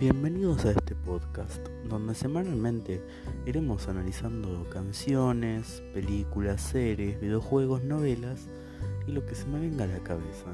Bienvenidos a este podcast, donde semanalmente iremos analizando canciones, películas, series, videojuegos, novelas y lo que se me venga a la cabeza.